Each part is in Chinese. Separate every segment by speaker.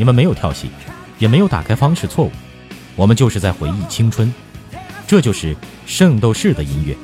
Speaker 1: 你们没有跳戏，也没有打开方式错误，我们就是在回忆青春。这就是圣斗士的音乐。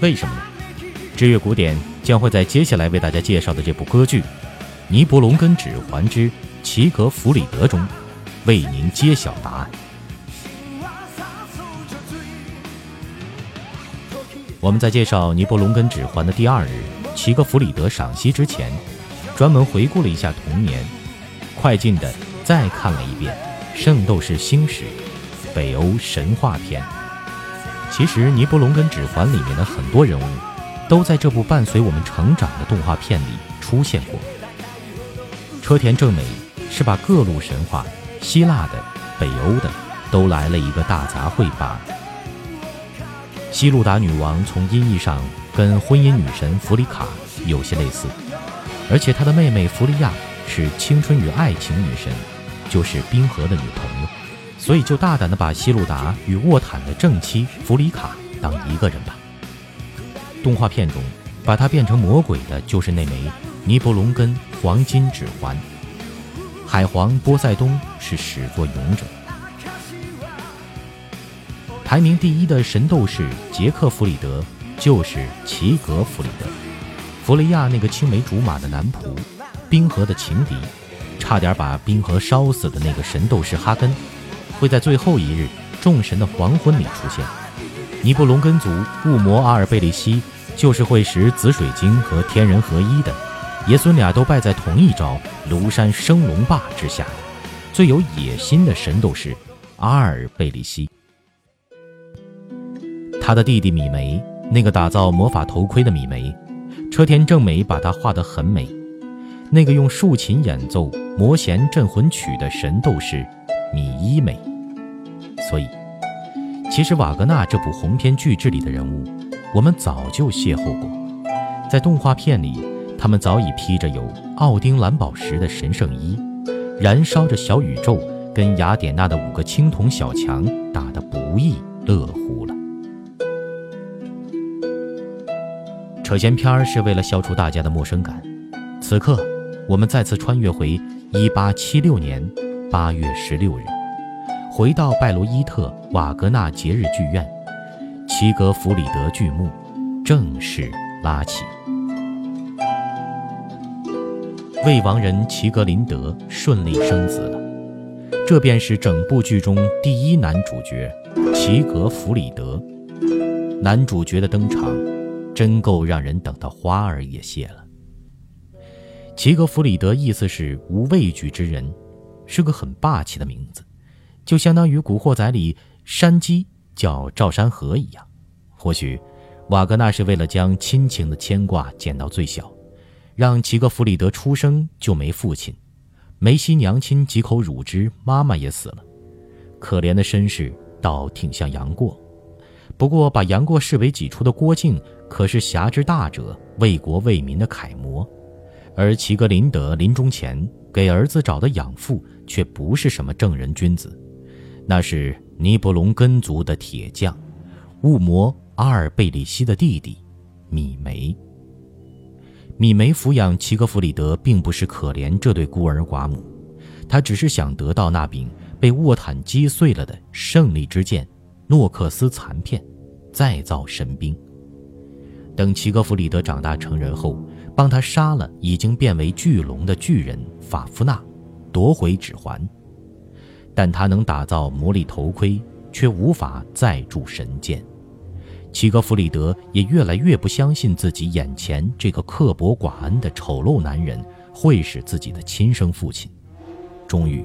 Speaker 1: 为什么呢？知乐古典将会在接下来为大家介绍的这部歌剧《尼伯龙根指环之齐格弗里德》中，为您揭晓答案。我们在介绍《尼伯龙根指环》的第二日，齐格弗里德赏析之前，专门回顾了一下童年，快进的再看了一遍《圣斗士星矢》北欧神话篇。其实，《尼伯龙根指环》里面的很多人物。都在这部伴随我们成长的动画片里出现过。车田正美是把各路神话、希腊的、北欧的都来了一个大杂烩罢了。希路达女王从音译上跟婚姻女神弗里卡有些类似，而且她的妹妹弗利亚是青春与爱情女神，就是冰河的女朋友，所以就大胆地把希路达与沃坦的正妻弗里卡当一个人吧。动画片中，把她变成魔鬼的就是那枚尼伯龙根黄金指环。海皇波塞冬是始作俑者。排名第一的神斗士杰克弗里德就是齐格弗里德。弗雷亚那个青梅竹马的男仆，冰河的情敌，差点把冰河烧死的那个神斗士哈根，会在最后一日众神的黄昏里出现。尼布龙根族雾魔阿尔贝利希就是会使紫水晶和天人合一的，爷孙俩都败在同一招庐山升龙霸之下。最有野心的神斗士阿尔贝利希，他的弟弟米梅，那个打造魔法头盔的米梅，车田正美把他画得很美。那个用竖琴演奏魔弦镇魂曲的神斗士米伊美，所以。其实瓦格纳这部鸿篇巨制里的人物，我们早就邂逅过。在动画片里，他们早已披着有奥丁蓝宝石的神圣衣，燃烧着小宇宙，跟雅典娜的五个青铜小强打得不亦乐乎了。扯闲篇是为了消除大家的陌生感。此刻，我们再次穿越回一八七六年八月十六日。回到拜罗伊特瓦格纳节日剧院，齐格弗里德剧目正式拉起。魏王人齐格林德顺利生子了，这便是整部剧中第一男主角齐格弗里德。男主角的登场，真够让人等到花儿也谢了。齐格弗里德意思是无畏惧之人，是个很霸气的名字。就相当于《古惑仔》里山鸡叫赵山河一样，或许瓦格纳是为了将亲情的牵挂减到最小，让齐格弗里德出生就没父亲，梅西娘亲几口乳汁，妈妈也死了，可怜的身世倒挺像杨过。不过把杨过视为己出的郭靖可是侠之大者，为国为民的楷模，而齐格林德临终前给儿子找的养父却不是什么正人君子。那是尼伯龙根族的铁匠，雾魔阿尔贝里西的弟弟，米梅。米梅抚养齐格弗里德，并不是可怜这对孤儿寡母，他只是想得到那柄被沃坦击碎了的胜利之剑——诺克斯残片，再造神兵。等齐格弗里德长大成人后，帮他杀了已经变为巨龙的巨人法夫纳，夺回指环。但他能打造魔力头盔，却无法再铸神剑。齐格弗里德也越来越不相信自己眼前这个刻薄寡恩的丑陋男人会是自己的亲生父亲。终于，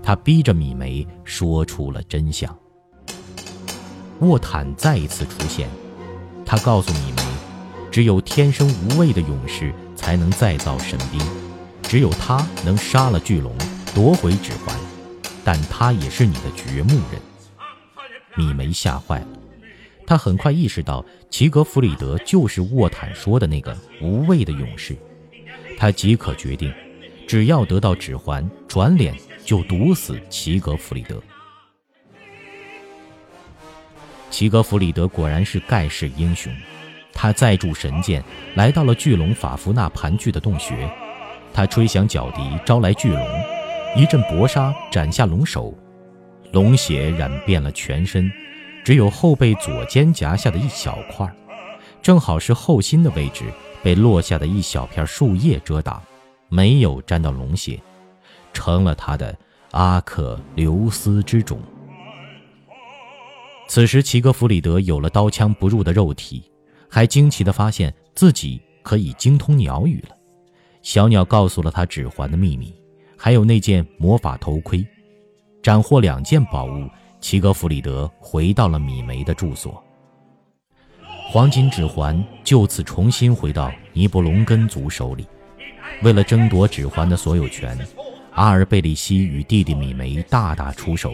Speaker 1: 他逼着米梅说出了真相。沃坦再一次出现，他告诉米梅，只有天生无畏的勇士才能再造神兵，只有他能杀了巨龙，夺回指环。但他也是你的掘墓人，米梅吓坏了。他很快意识到齐格弗里德就是沃坦说的那个无畏的勇士。他即可决定，只要得到指环，转脸就毒死齐格弗里德。齐格弗里德果然是盖世英雄，他载铸神剑来到了巨龙法夫纳盘踞的洞穴，他吹响角笛招来巨龙。一阵搏杀斩下龙首，龙血染遍了全身，只有后背左肩胛下的一小块，正好是后心的位置，被落下的一小片树叶遮挡，没有沾到龙血，成了他的阿克琉斯之种。此时，齐格弗里德有了刀枪不入的肉体，还惊奇地发现自己可以精通鸟语了。小鸟告诉了他指环的秘密，还有那件魔法头盔。斩获两件宝物，齐格弗里德回到了米梅的住所。黄金指环就此重新回到尼布龙根族手里。为了争夺指环的所有权，阿尔贝里希与弟弟米梅大打出手。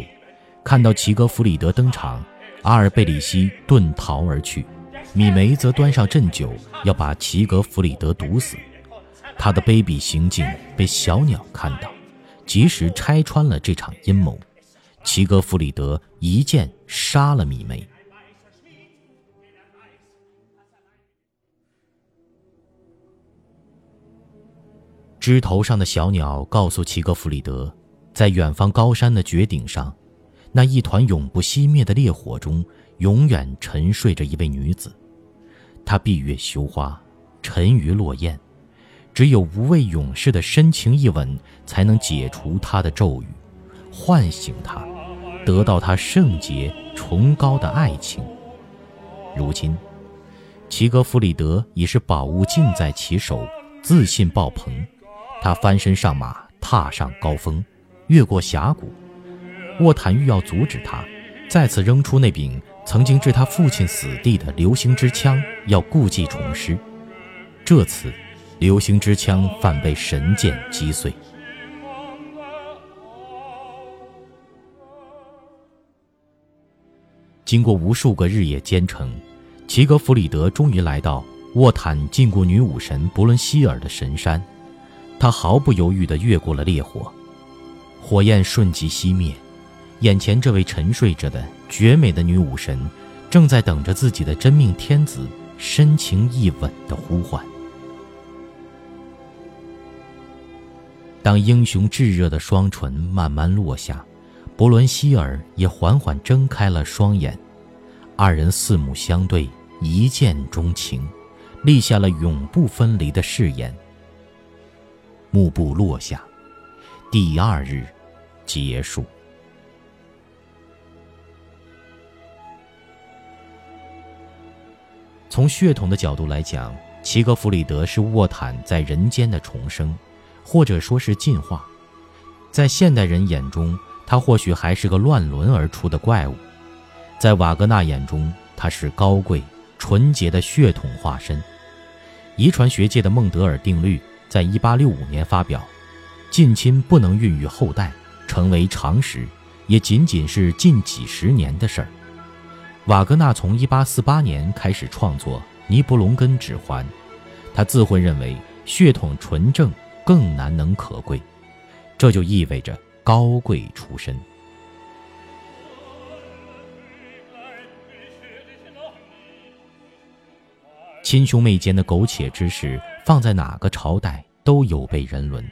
Speaker 1: 看到齐格弗里德登场。阿尔贝里希遁逃而去，米梅则端上鸩酒，要把齐格弗里德毒死。他的卑鄙行径被小鸟看到，及时拆穿了这场阴谋。齐格弗里德一剑杀了米梅。枝头上的小鸟告诉齐格弗里德，在远方高山的绝顶上。那一团永不熄灭的烈火中，永远沉睡着一位女子。她闭月羞花，沉鱼落雁，只有无畏勇士的深情一吻，才能解除她的咒语，唤醒她，得到她圣洁崇高的爱情。如今，齐格弗里德已是宝物尽在其手，自信爆棚。他翻身上马，踏上高峰，越过峡谷。沃坦欲要阻止他，再次扔出那柄曾经置他父亲死地的流星之枪，要故技重施。这次，流星之枪反被神剑击碎。经过无数个日夜兼程，齐格弗里德终于来到沃坦禁锢女武神伯伦希尔的神山。他毫不犹豫地越过了烈火，火焰瞬即熄灭。眼前这位沉睡着的绝美的女武神，正在等着自己的真命天子深情一吻的呼唤。当英雄炙热的双唇慢慢落下，伯伦希尔也缓缓睁开了双眼，二人四目相对，一见钟情，立下了永不分离的誓言。幕布落下，第二日结束。从血统的角度来讲，齐格弗里德是沃坦在人间的重生，或者说是进化。在现代人眼中，他或许还是个乱伦而出的怪物；在瓦格纳眼中，他是高贵纯洁的血统化身。遗传学界的孟德尔定律在1865年发表，近亲不能孕育后代，成为常识，也仅仅是近几十年的事儿。瓦格纳从1848年开始创作《尼布龙根指环》，他自会认为血统纯正更难能可贵，这就意味着高贵出身。亲兄妹间的苟且之事，放在哪个朝代都有悖人伦，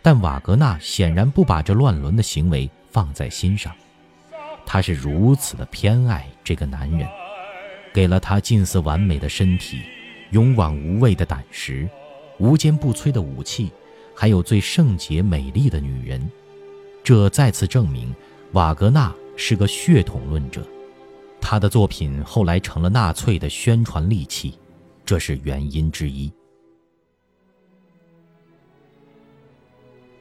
Speaker 1: 但瓦格纳显然不把这乱伦的行为放在心上。他是如此的偏爱这个男人，给了他近似完美的身体、勇往无畏的胆识、无坚不摧的武器，还有最圣洁美丽的女人。这再次证明，瓦格纳是个血统论者。他的作品后来成了纳粹的宣传利器，这是原因之一。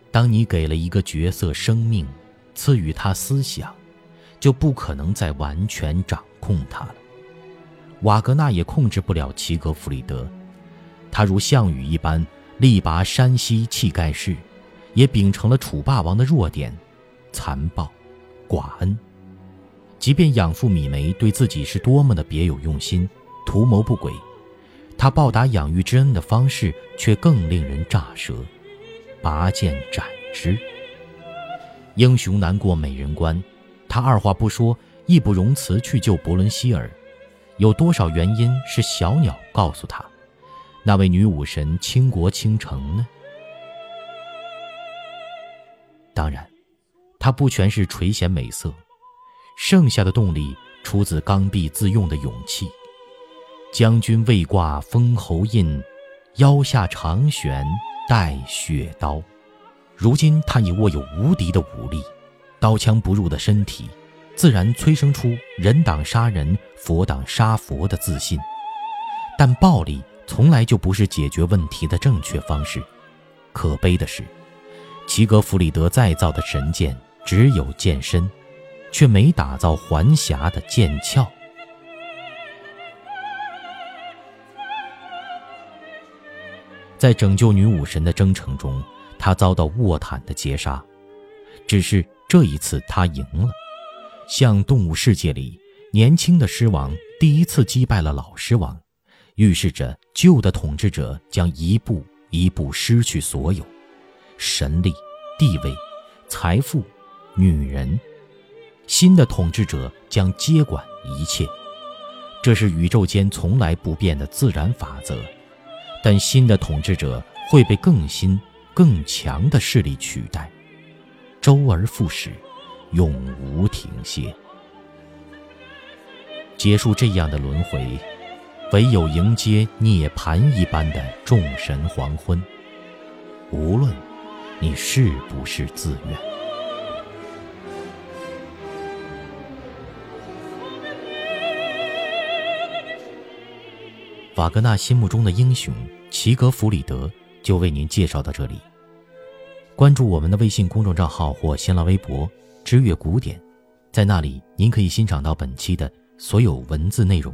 Speaker 1: 当你给了一个角色生命，赐予他思想。就不可能再完全掌控他了。瓦格纳也控制不了齐格弗里德，他如项羽一般力拔山兮气盖世，也秉承了楚霸王的弱点——残暴、寡恩。即便养父米梅对自己是多么的别有用心、图谋不轨，他报答养育之恩的方式却更令人咋舌：拔剑斩之。英雄难过美人关。他二话不说，义不容辞去救伯伦希尔。有多少原因是小鸟告诉他，那位女武神倾国倾城呢？当然，它不全是垂涎美色，剩下的动力出自刚愎自用的勇气。将军未挂封侯印，腰下长悬带血刀。如今他已握有无敌的武力，刀枪不入的身体，自然催生出人挡杀人，佛挡杀佛的自信。但暴力从来就不是解决问题的正确方式。可悲的是，齐格弗里德再造的神剑只有剑身，却没打造环匣的剑鞘。在拯救女武神的征程中，他遭到沃坦的截杀，只是这一次他赢了。像动物世界里，年轻的狮王第一次击败了老狮王，预示着旧的统治者将一步一步失去所有神力、地位、财富、女人，新的统治者将接管一切。这是宇宙间从来不变的自然法则。但新的统治者会被更新、更强的势力取代，周而复始，永无停歇。结束这样的轮回，唯有迎接涅槃一般的众神黄昏。无论你是不是自愿。瓦格纳心目中的英雄齐格弗里德就为您介绍到这里。关注我们的微信公众账号或新浪微博“知乐古典”，在那里您可以欣赏到本期的所有文字内容。